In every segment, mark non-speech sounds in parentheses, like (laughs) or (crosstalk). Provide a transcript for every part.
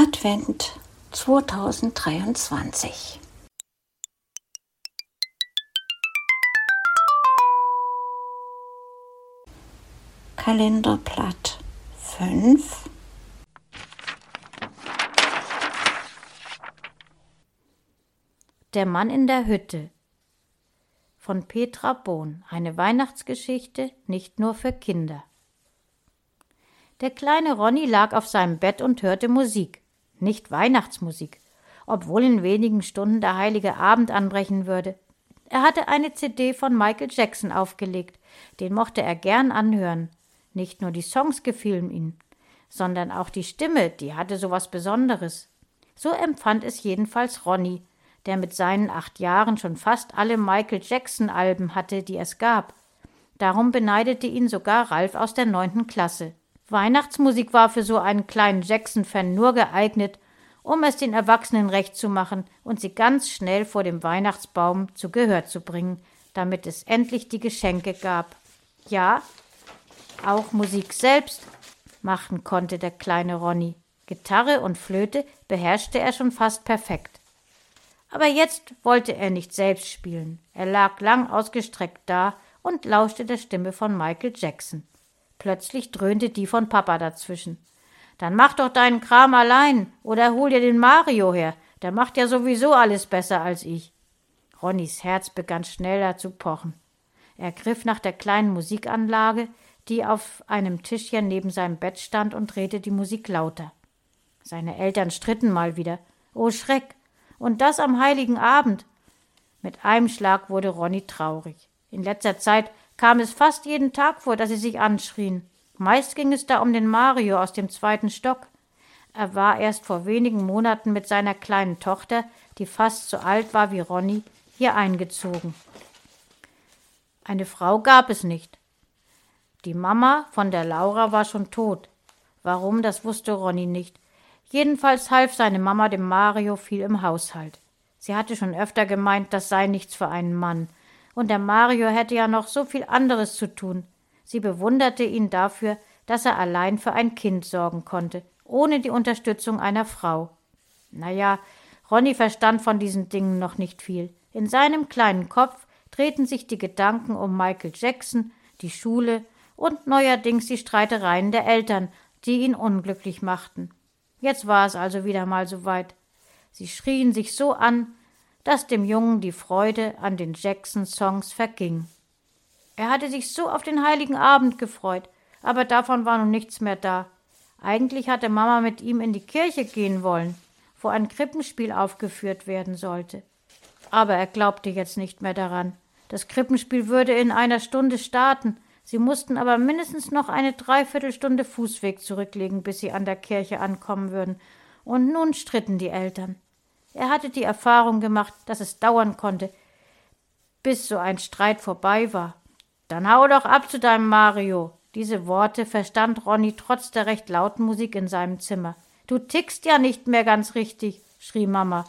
Advent 2023. Kalenderblatt 5 Der Mann in der Hütte von Petra Bohn, eine Weihnachtsgeschichte nicht nur für Kinder. Der kleine Ronny lag auf seinem Bett und hörte Musik, nicht Weihnachtsmusik, obwohl in wenigen Stunden der heilige Abend anbrechen würde. Er hatte eine CD von Michael Jackson aufgelegt, den mochte er gern anhören. Nicht nur die Songs gefielen ihm, sondern auch die Stimme, die hatte so was Besonderes. So empfand es jedenfalls Ronny, der mit seinen acht Jahren schon fast alle Michael Jackson Alben hatte, die es gab. Darum beneidete ihn sogar Ralf aus der neunten Klasse. Weihnachtsmusik war für so einen kleinen Jackson-Fan nur geeignet, um es den Erwachsenen recht zu machen und sie ganz schnell vor dem Weihnachtsbaum zu Gehör zu bringen, damit es endlich die Geschenke gab. Ja, auch Musik selbst machen konnte der kleine Ronny. Gitarre und Flöte beherrschte er schon fast perfekt. Aber jetzt wollte er nicht selbst spielen. Er lag lang ausgestreckt da und lauschte der Stimme von Michael Jackson. Plötzlich dröhnte die von Papa dazwischen. Dann mach doch deinen Kram allein oder hol dir den Mario her. Der macht ja sowieso alles besser als ich. Ronnys Herz begann schneller zu pochen. Er griff nach der kleinen Musikanlage, die auf einem Tischchen neben seinem Bett stand, und drehte die Musik lauter. Seine Eltern stritten mal wieder. Oh Schreck! Und das am heiligen Abend. Mit einem Schlag wurde Ronny traurig. In letzter Zeit kam es fast jeden Tag vor, dass sie sich anschrien. Meist ging es da um den Mario aus dem zweiten Stock. Er war erst vor wenigen Monaten mit seiner kleinen Tochter, die fast so alt war wie Ronny, hier eingezogen. Eine Frau gab es nicht. Die Mama von der Laura war schon tot. Warum, das wusste Ronny nicht. Jedenfalls half seine Mama dem Mario viel im Haushalt. Sie hatte schon öfter gemeint, das sei nichts für einen Mann. Und der Mario hätte ja noch so viel anderes zu tun. Sie bewunderte ihn dafür, dass er allein für ein Kind sorgen konnte, ohne die Unterstützung einer Frau. Na ja, Ronny verstand von diesen Dingen noch nicht viel. In seinem kleinen Kopf drehten sich die Gedanken um Michael Jackson, die Schule und neuerdings die Streitereien der Eltern, die ihn unglücklich machten. Jetzt war es also wieder mal so weit. Sie schrien sich so an, dass dem Jungen die Freude an den Jackson-Songs verging. Er hatte sich so auf den heiligen Abend gefreut, aber davon war nun nichts mehr da. Eigentlich hatte Mama mit ihm in die Kirche gehen wollen, wo ein Krippenspiel aufgeführt werden sollte. Aber er glaubte jetzt nicht mehr daran. Das Krippenspiel würde in einer Stunde starten. Sie mussten aber mindestens noch eine Dreiviertelstunde Fußweg zurücklegen, bis sie an der Kirche ankommen würden. Und nun stritten die Eltern. Er hatte die Erfahrung gemacht, dass es dauern konnte, bis so ein Streit vorbei war. Dann hau doch ab zu deinem Mario. Diese Worte verstand Ronny trotz der recht lauten Musik in seinem Zimmer. Du tickst ja nicht mehr ganz richtig, schrie Mama.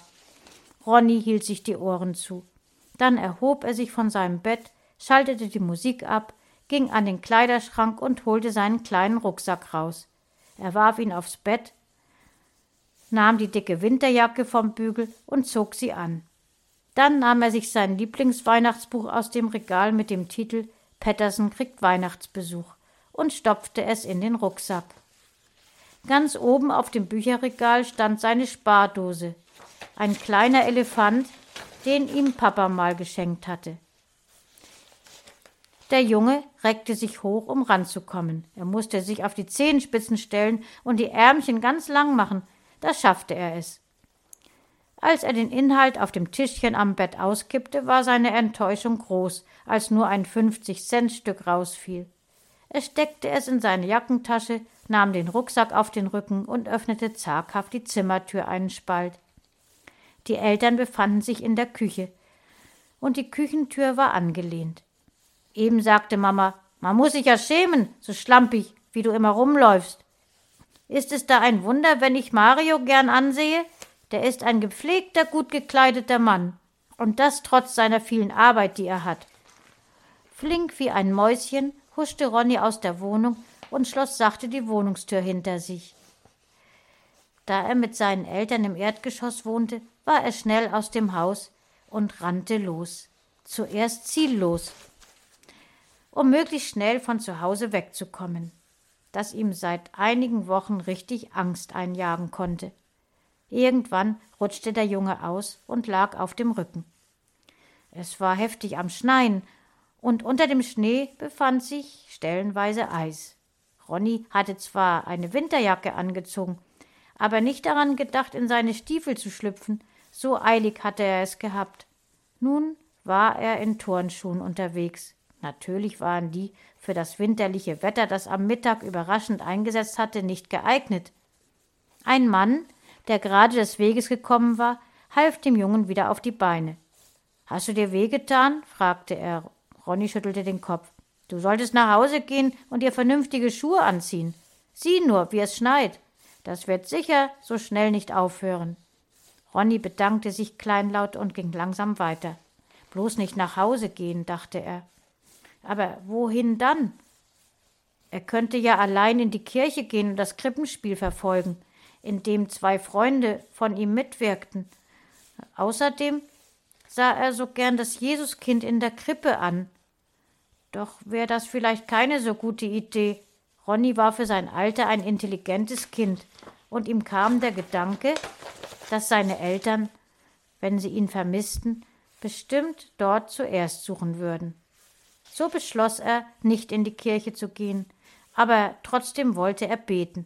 Ronny hielt sich die Ohren zu. Dann erhob er sich von seinem Bett, schaltete die Musik ab ging an den Kleiderschrank und holte seinen kleinen Rucksack raus. Er warf ihn aufs Bett, nahm die dicke Winterjacke vom Bügel und zog sie an. Dann nahm er sich sein Lieblingsweihnachtsbuch aus dem Regal mit dem Titel Patterson kriegt Weihnachtsbesuch und stopfte es in den Rucksack. Ganz oben auf dem Bücherregal stand seine Spardose, ein kleiner Elefant, den ihm Papa mal geschenkt hatte. Der Junge reckte sich hoch, um ranzukommen. Er musste sich auf die Zehenspitzen stellen und die Ärmchen ganz lang machen. Da schaffte er es. Als er den Inhalt auf dem Tischchen am Bett auskippte, war seine Enttäuschung groß, als nur ein fünfzig-Cent-Stück rausfiel. Er steckte es in seine Jackentasche, nahm den Rucksack auf den Rücken und öffnete zaghaft die Zimmertür einen Spalt. Die Eltern befanden sich in der Küche, und die Küchentür war angelehnt. Eben sagte Mama, man muss sich ja schämen, so schlampig, wie du immer rumläufst. Ist es da ein Wunder, wenn ich Mario gern ansehe? Der ist ein gepflegter, gut gekleideter Mann. Und das trotz seiner vielen Arbeit, die er hat. Flink wie ein Mäuschen huschte Ronny aus der Wohnung und schloss sachte die Wohnungstür hinter sich. Da er mit seinen Eltern im Erdgeschoss wohnte, war er schnell aus dem Haus und rannte los. Zuerst ziellos, um möglichst schnell von zu Hause wegzukommen, das ihm seit einigen Wochen richtig Angst einjagen konnte. Irgendwann rutschte der Junge aus und lag auf dem Rücken. Es war heftig am Schneien, und unter dem Schnee befand sich stellenweise Eis. Ronny hatte zwar eine Winterjacke angezogen, aber nicht daran gedacht, in seine Stiefel zu schlüpfen, so eilig hatte er es gehabt. Nun war er in Turnschuhen unterwegs. Natürlich waren die für das winterliche Wetter, das am Mittag überraschend eingesetzt hatte, nicht geeignet. Ein Mann, der gerade des Weges gekommen war, half dem Jungen wieder auf die Beine. Hast du dir wehgetan? fragte er. Ronny schüttelte den Kopf. Du solltest nach Hause gehen und dir vernünftige Schuhe anziehen. Sieh nur, wie es schneit. Das wird sicher so schnell nicht aufhören. Ronny bedankte sich kleinlaut und ging langsam weiter. Bloß nicht nach Hause gehen, dachte er. Aber wohin dann? Er könnte ja allein in die Kirche gehen und das Krippenspiel verfolgen, in dem zwei Freunde von ihm mitwirkten. Außerdem sah er so gern das Jesuskind in der Krippe an. Doch wäre das vielleicht keine so gute Idee. Ronny war für sein Alter ein intelligentes Kind, und ihm kam der Gedanke, dass seine Eltern, wenn sie ihn vermissten, bestimmt dort zuerst suchen würden. So beschloss er, nicht in die Kirche zu gehen, aber trotzdem wollte er beten.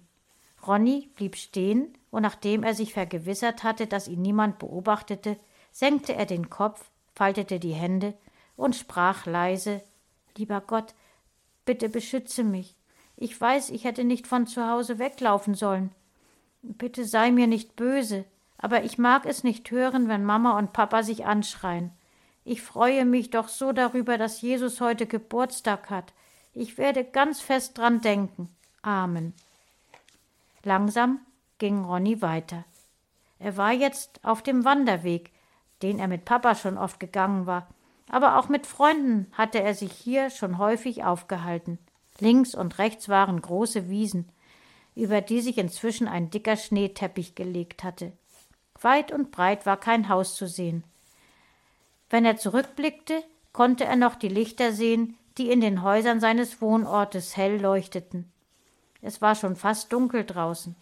Ronny blieb stehen, und nachdem er sich vergewissert hatte, dass ihn niemand beobachtete, senkte er den Kopf, faltete die Hände und sprach leise Lieber Gott, bitte beschütze mich. Ich weiß, ich hätte nicht von zu Hause weglaufen sollen. Bitte sei mir nicht böse, aber ich mag es nicht hören, wenn Mama und Papa sich anschreien. Ich freue mich doch so darüber, dass Jesus heute Geburtstag hat. Ich werde ganz fest dran denken. Amen. Langsam ging Ronny weiter. Er war jetzt auf dem Wanderweg, den er mit Papa schon oft gegangen war, aber auch mit Freunden hatte er sich hier schon häufig aufgehalten. Links und rechts waren große Wiesen, über die sich inzwischen ein dicker Schneeteppich gelegt hatte. Weit und breit war kein Haus zu sehen. Wenn er zurückblickte, konnte er noch die Lichter sehen, die in den Häusern seines Wohnortes hell leuchteten. Es war schon fast dunkel draußen.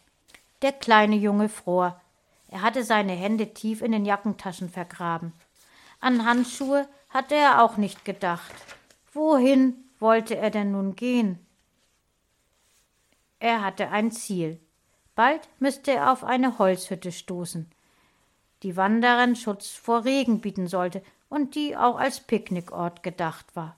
Der kleine Junge fror. Er hatte seine Hände tief in den Jackentaschen vergraben. An Handschuhe hatte er auch nicht gedacht. Wohin wollte er denn nun gehen? Er hatte ein Ziel. Bald müsste er auf eine Holzhütte stoßen, die Wanderern Schutz vor Regen bieten sollte und die auch als Picknickort gedacht war.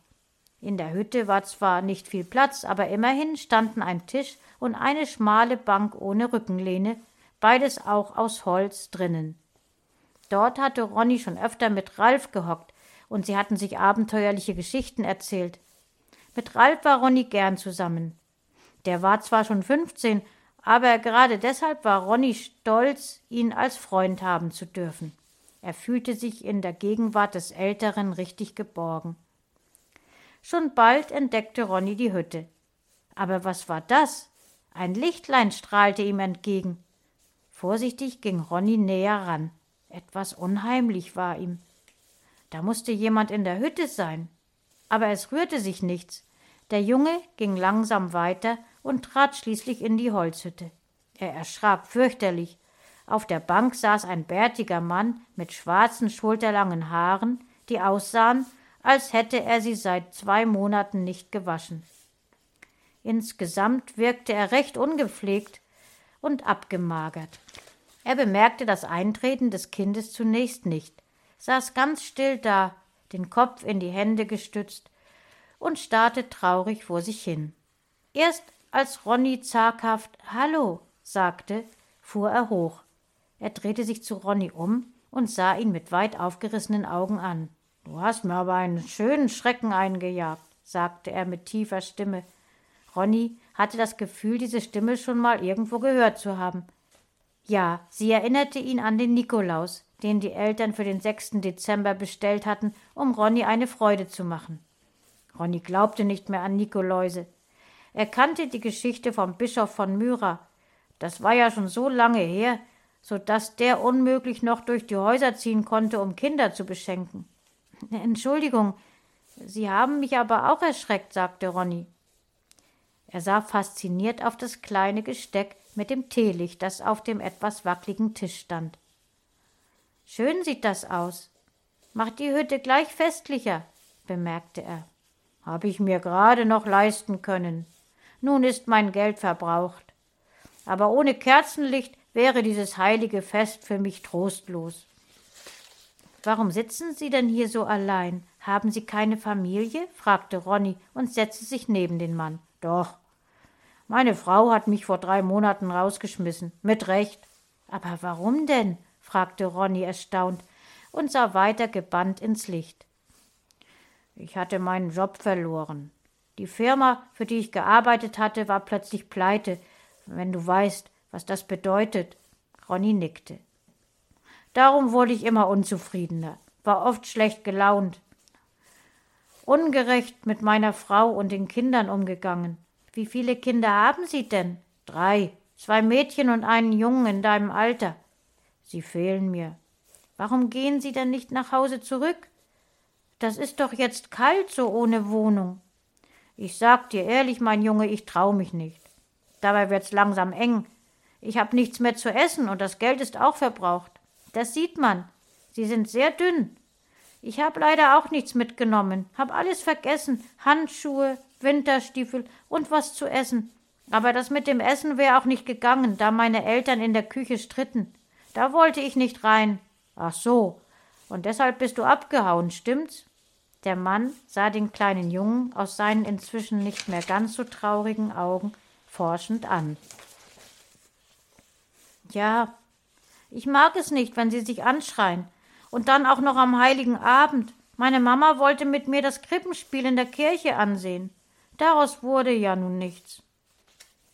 In der Hütte war zwar nicht viel Platz, aber immerhin standen ein Tisch und eine schmale Bank ohne Rückenlehne, beides auch aus Holz drinnen. Dort hatte Ronny schon öfter mit Ralf gehockt, und sie hatten sich abenteuerliche Geschichten erzählt. Mit Ralf war Ronny gern zusammen. Der war zwar schon fünfzehn, aber gerade deshalb war Ronny stolz, ihn als Freund haben zu dürfen. Er fühlte sich in der Gegenwart des Älteren richtig geborgen. Schon bald entdeckte Ronny die Hütte. Aber was war das? Ein Lichtlein strahlte ihm entgegen. Vorsichtig ging Ronny näher ran. Etwas unheimlich war ihm. Da musste jemand in der Hütte sein. Aber es rührte sich nichts. Der Junge ging langsam weiter und trat schließlich in die Holzhütte. Er erschrak fürchterlich. Auf der Bank saß ein bärtiger Mann mit schwarzen, schulterlangen Haaren, die aussahen, als hätte er sie seit zwei Monaten nicht gewaschen. Insgesamt wirkte er recht ungepflegt und abgemagert. Er bemerkte das Eintreten des Kindes zunächst nicht, saß ganz still da, den Kopf in die Hände gestützt und starrte traurig vor sich hin. Erst als Ronny zaghaft Hallo sagte, fuhr er hoch. Er drehte sich zu Ronny um und sah ihn mit weit aufgerissenen Augen an. Du hast mir aber einen schönen Schrecken eingejagt, sagte er mit tiefer Stimme. Ronny hatte das Gefühl, diese Stimme schon mal irgendwo gehört zu haben. Ja, sie erinnerte ihn an den Nikolaus, den die Eltern für den 6. Dezember bestellt hatten, um Ronny eine Freude zu machen. Ronny glaubte nicht mehr an Nikoläuse. Er kannte die Geschichte vom Bischof von Myra, Das war ja schon so lange her, so dass der unmöglich noch durch die Häuser ziehen konnte, um Kinder zu beschenken. (laughs) Entschuldigung, Sie haben mich aber auch erschreckt, sagte Ronny. Er sah fasziniert auf das kleine Gesteck mit dem Teelicht, das auf dem etwas wackligen Tisch stand. Schön sieht das aus. Macht die Hütte gleich festlicher, bemerkte er. Hab ich mir gerade noch leisten können. Nun ist mein Geld verbraucht. Aber ohne Kerzenlicht wäre dieses heilige Fest für mich trostlos. Warum sitzen Sie denn hier so allein? Haben Sie keine Familie? fragte Ronny und setzte sich neben den Mann. Doch. Meine Frau hat mich vor drei Monaten rausgeschmissen. Mit Recht. Aber warum denn? fragte Ronny erstaunt und sah weiter gebannt ins Licht. Ich hatte meinen Job verloren. Die Firma, für die ich gearbeitet hatte, war plötzlich pleite, wenn du weißt, was das bedeutet. Ronny nickte. Darum wurde ich immer unzufriedener, war oft schlecht gelaunt, ungerecht mit meiner Frau und den Kindern umgegangen. Wie viele Kinder haben Sie denn? Drei, zwei Mädchen und einen Jungen in deinem Alter. Sie fehlen mir. Warum gehen Sie denn nicht nach Hause zurück? Das ist doch jetzt kalt so ohne Wohnung. Ich sag dir ehrlich, mein Junge, ich trau mich nicht. Dabei wird's langsam eng. Ich hab nichts mehr zu essen und das Geld ist auch verbraucht. Das sieht man. Sie sind sehr dünn. Ich hab leider auch nichts mitgenommen, hab alles vergessen. Handschuhe, Winterstiefel und was zu essen. Aber das mit dem Essen wäre auch nicht gegangen, da meine Eltern in der Küche stritten. Da wollte ich nicht rein. Ach so. Und deshalb bist du abgehauen, stimmt's? Der Mann sah den kleinen Jungen aus seinen inzwischen nicht mehr ganz so traurigen Augen forschend an. Ja, ich mag es nicht, wenn sie sich anschreien. Und dann auch noch am heiligen Abend. Meine Mama wollte mit mir das Krippenspiel in der Kirche ansehen. Daraus wurde ja nun nichts.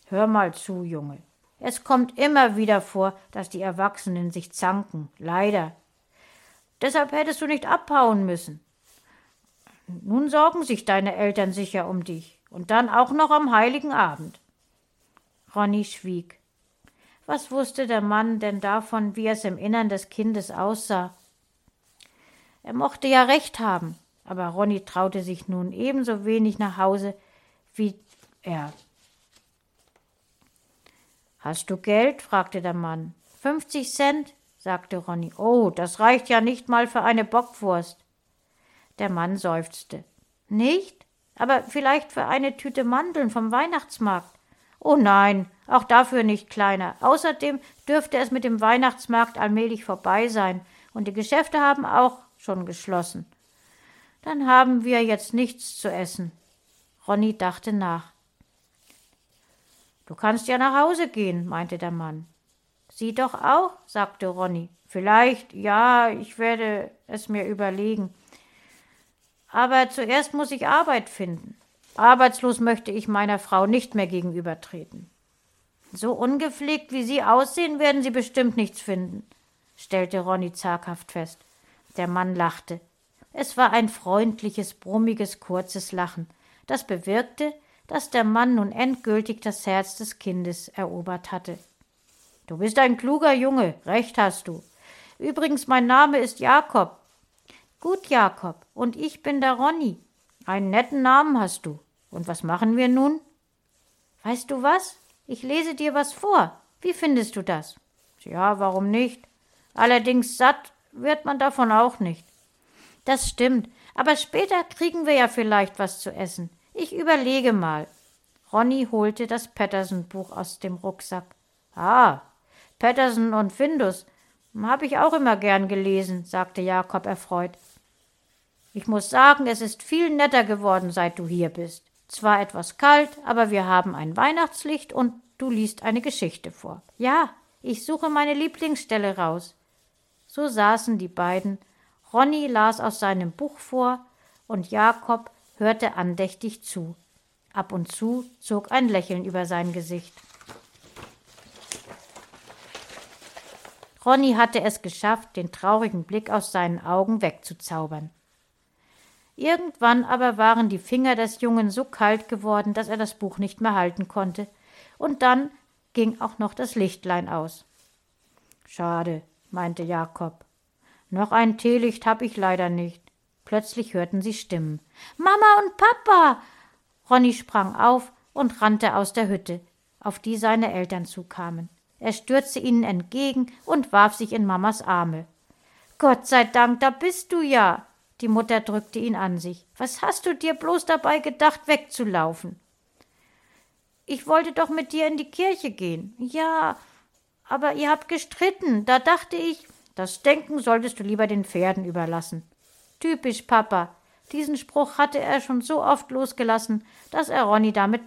Hör mal zu, Junge. Es kommt immer wieder vor, dass die Erwachsenen sich zanken. Leider. Deshalb hättest du nicht abhauen müssen. Nun sorgen sich deine Eltern sicher um dich. Und dann auch noch am heiligen Abend. Ronny schwieg. Was wusste der Mann denn davon, wie es im Innern des Kindes aussah? Er mochte ja recht haben, aber Ronny traute sich nun ebenso wenig nach Hause wie er. Hast du Geld? fragte der Mann. Fünfzig Cent, sagte Ronny. Oh, das reicht ja nicht mal für eine Bockwurst. Der Mann seufzte. Nicht? Aber vielleicht für eine Tüte Mandeln vom Weihnachtsmarkt. Oh nein, auch dafür nicht kleiner. Außerdem dürfte es mit dem Weihnachtsmarkt allmählich vorbei sein, und die Geschäfte haben auch schon geschlossen. Dann haben wir jetzt nichts zu essen. Ronny dachte nach. Du kannst ja nach Hause gehen, meinte der Mann. Sie doch auch, sagte Ronny. Vielleicht, ja, ich werde es mir überlegen. Aber zuerst muss ich Arbeit finden. Arbeitslos möchte ich meiner Frau nicht mehr gegenübertreten. So ungepflegt wie Sie aussehen, werden Sie bestimmt nichts finden, stellte Ronny zaghaft fest. Der Mann lachte. Es war ein freundliches, brummiges, kurzes Lachen, das bewirkte, dass der Mann nun endgültig das Herz des Kindes erobert hatte. Du bist ein kluger Junge, recht hast du. Übrigens, mein Name ist Jakob. Gut, Jakob, und ich bin der Ronny. Einen netten Namen hast du. Und was machen wir nun? Weißt du was? Ich lese dir was vor. Wie findest du das? Ja, warum nicht? Allerdings satt wird man davon auch nicht. Das stimmt, aber später kriegen wir ja vielleicht was zu essen. Ich überlege mal. Ronny holte das Patterson-Buch aus dem Rucksack. Ah, Patterson und Findus. Habe ich auch immer gern gelesen, sagte Jakob erfreut. Ich muss sagen, es ist viel netter geworden, seit du hier bist. Zwar etwas kalt, aber wir haben ein Weihnachtslicht und du liest eine Geschichte vor. Ja, ich suche meine Lieblingsstelle raus. So saßen die beiden. Ronny las aus seinem Buch vor und Jakob hörte andächtig zu. Ab und zu zog ein Lächeln über sein Gesicht. Ronny hatte es geschafft, den traurigen Blick aus seinen Augen wegzuzaubern. Irgendwann aber waren die Finger des Jungen so kalt geworden, dass er das Buch nicht mehr halten konnte, und dann ging auch noch das Lichtlein aus. Schade, meinte Jakob. Noch ein Teelicht hab ich leider nicht. Plötzlich hörten sie Stimmen. Mama und Papa. Ronny sprang auf und rannte aus der Hütte, auf die seine Eltern zukamen. Er stürzte ihnen entgegen und warf sich in Mamas Arme. Gott sei Dank, da bist du ja. Die Mutter drückte ihn an sich. Was hast du dir bloß dabei gedacht, wegzulaufen? Ich wollte doch mit dir in die Kirche gehen. Ja, aber ihr habt gestritten. Da dachte ich, das Denken solltest du lieber den Pferden überlassen. Typisch Papa. Diesen Spruch hatte er schon so oft losgelassen, dass er Ronny damit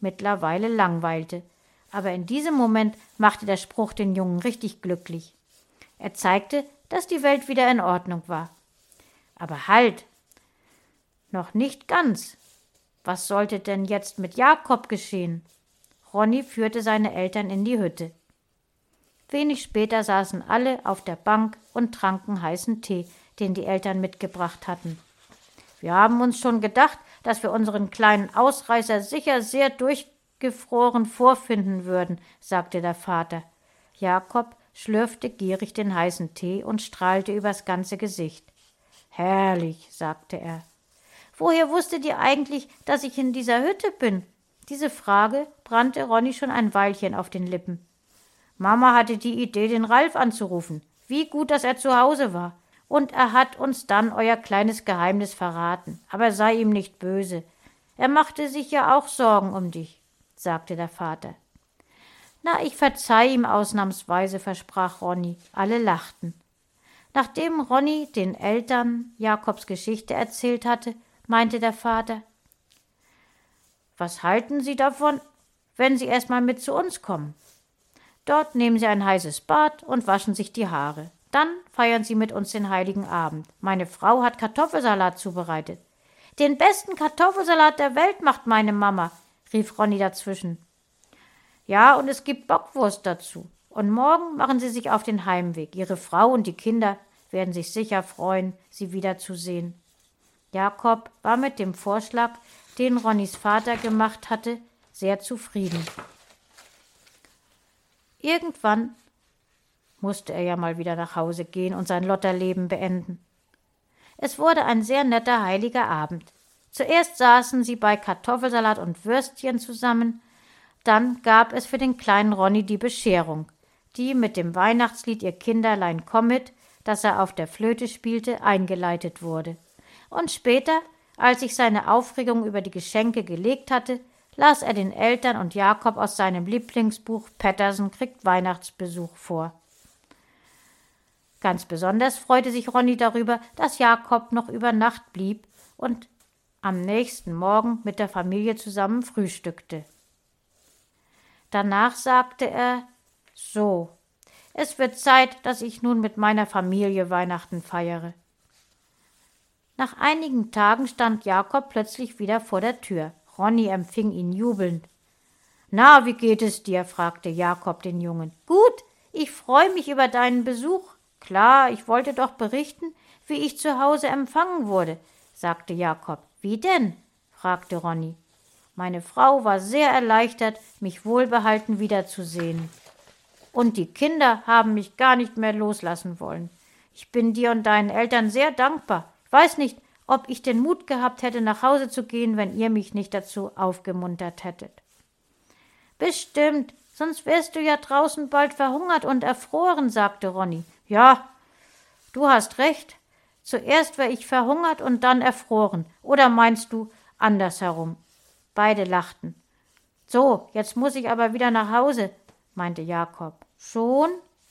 mittlerweile langweilte. Aber in diesem Moment machte der Spruch den Jungen richtig glücklich. Er zeigte, dass die Welt wieder in Ordnung war. Aber halt! Noch nicht ganz. Was sollte denn jetzt mit Jakob geschehen? Ronny führte seine Eltern in die Hütte. Wenig später saßen alle auf der Bank und tranken heißen Tee, den die Eltern mitgebracht hatten. Wir haben uns schon gedacht, dass wir unseren kleinen Ausreißer sicher sehr durchgefroren vorfinden würden, sagte der Vater. Jakob schlürfte gierig den heißen Tee und strahlte übers ganze Gesicht. Herrlich, sagte er. Woher wusstet ihr eigentlich, dass ich in dieser Hütte bin? Diese Frage brannte Ronny schon ein Weilchen auf den Lippen. Mama hatte die Idee, den Ralf anzurufen. Wie gut, dass er zu Hause war. Und er hat uns dann euer kleines Geheimnis verraten. Aber sei ihm nicht böse. Er machte sich ja auch Sorgen um dich, sagte der Vater. Na, ich verzeih ihm ausnahmsweise, versprach Ronny. Alle lachten. Nachdem Ronny den Eltern Jakobs Geschichte erzählt hatte, meinte der Vater Was halten Sie davon, wenn Sie erst mal mit zu uns kommen? Dort nehmen Sie ein heißes Bad und waschen sich die Haare. Dann feiern Sie mit uns den heiligen Abend. Meine Frau hat Kartoffelsalat zubereitet. Den besten Kartoffelsalat der Welt macht meine Mama, rief Ronny dazwischen. Ja, und es gibt Bockwurst dazu. Und morgen machen Sie sich auf den Heimweg. Ihre Frau und die Kinder werden sich sicher freuen, Sie wiederzusehen. Jakob war mit dem Vorschlag, den Ronnys Vater gemacht hatte, sehr zufrieden. Irgendwann musste er ja mal wieder nach Hause gehen und sein Lotterleben beenden. Es wurde ein sehr netter heiliger Abend. Zuerst saßen sie bei Kartoffelsalat und Würstchen zusammen, dann gab es für den kleinen Ronny die Bescherung, die mit dem Weihnachtslied Ihr Kinderlein kommet, das er auf der Flöte spielte, eingeleitet wurde. Und später, als sich seine Aufregung über die Geschenke gelegt hatte, las er den Eltern und Jakob aus seinem Lieblingsbuch Patterson kriegt Weihnachtsbesuch vor. Ganz besonders freute sich Ronny darüber, dass Jakob noch über Nacht blieb und am nächsten Morgen mit der Familie zusammen frühstückte. Danach sagte er So, es wird Zeit, dass ich nun mit meiner Familie Weihnachten feiere. Nach einigen Tagen stand Jakob plötzlich wieder vor der Tür. Ronny empfing ihn jubelnd. Na, wie geht es dir? fragte Jakob den Jungen. Gut, ich freue mich über deinen Besuch. Klar, ich wollte doch berichten, wie ich zu Hause empfangen wurde, sagte Jakob. Wie denn? fragte Ronny. Meine Frau war sehr erleichtert, mich wohlbehalten wiederzusehen. Und die Kinder haben mich gar nicht mehr loslassen wollen. Ich bin dir und deinen Eltern sehr dankbar. Ich weiß nicht, ob ich den Mut gehabt hätte, nach Hause zu gehen, wenn ihr mich nicht dazu aufgemuntert hättet. Bestimmt, sonst wärst du ja draußen bald verhungert und erfroren, sagte Ronny. Ja, du hast recht. Zuerst war ich verhungert und dann erfroren. Oder meinst du andersherum? Beide lachten. So, jetzt muss ich aber wieder nach Hause, meinte Jakob. Schon?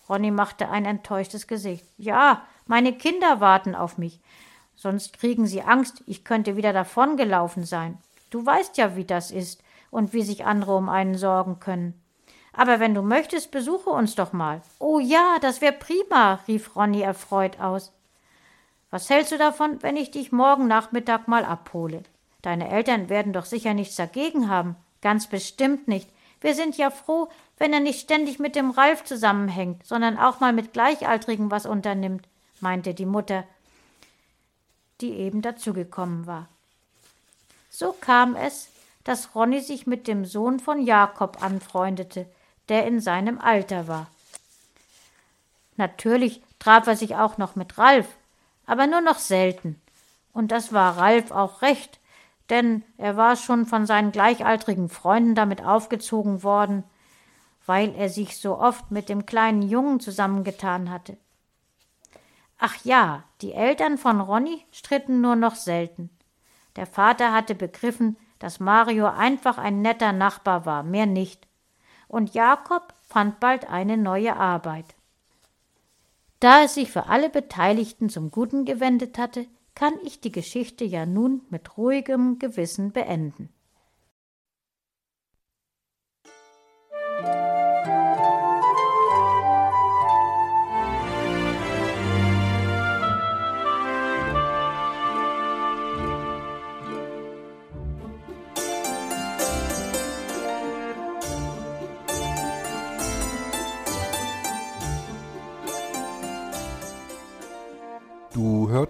Ronny machte ein enttäuschtes Gesicht. Ja, meine Kinder warten auf mich. Sonst kriegen sie Angst, ich könnte wieder davongelaufen sein. Du weißt ja, wie das ist und wie sich andere um einen sorgen können. Aber wenn du möchtest, besuche uns doch mal. Oh ja, das wär prima, rief Ronny erfreut aus. Was hältst du davon, wenn ich dich morgen Nachmittag mal abhole? Deine Eltern werden doch sicher nichts dagegen haben. Ganz bestimmt nicht. Wir sind ja froh, wenn er nicht ständig mit dem Ralf zusammenhängt, sondern auch mal mit Gleichaltrigen was unternimmt, meinte die Mutter, die eben dazugekommen war. So kam es, dass Ronny sich mit dem Sohn von Jakob anfreundete, der in seinem Alter war. Natürlich traf er sich auch noch mit Ralf, aber nur noch selten. Und das war Ralf auch recht, denn er war schon von seinen gleichaltrigen Freunden damit aufgezogen worden, weil er sich so oft mit dem kleinen Jungen zusammengetan hatte. Ach ja, die Eltern von Ronny stritten nur noch selten. Der Vater hatte begriffen, dass Mario einfach ein netter Nachbar war, mehr nicht. Und Jakob fand bald eine neue Arbeit. Da es sich für alle Beteiligten zum Guten gewendet hatte, kann ich die Geschichte ja nun mit ruhigem Gewissen beenden.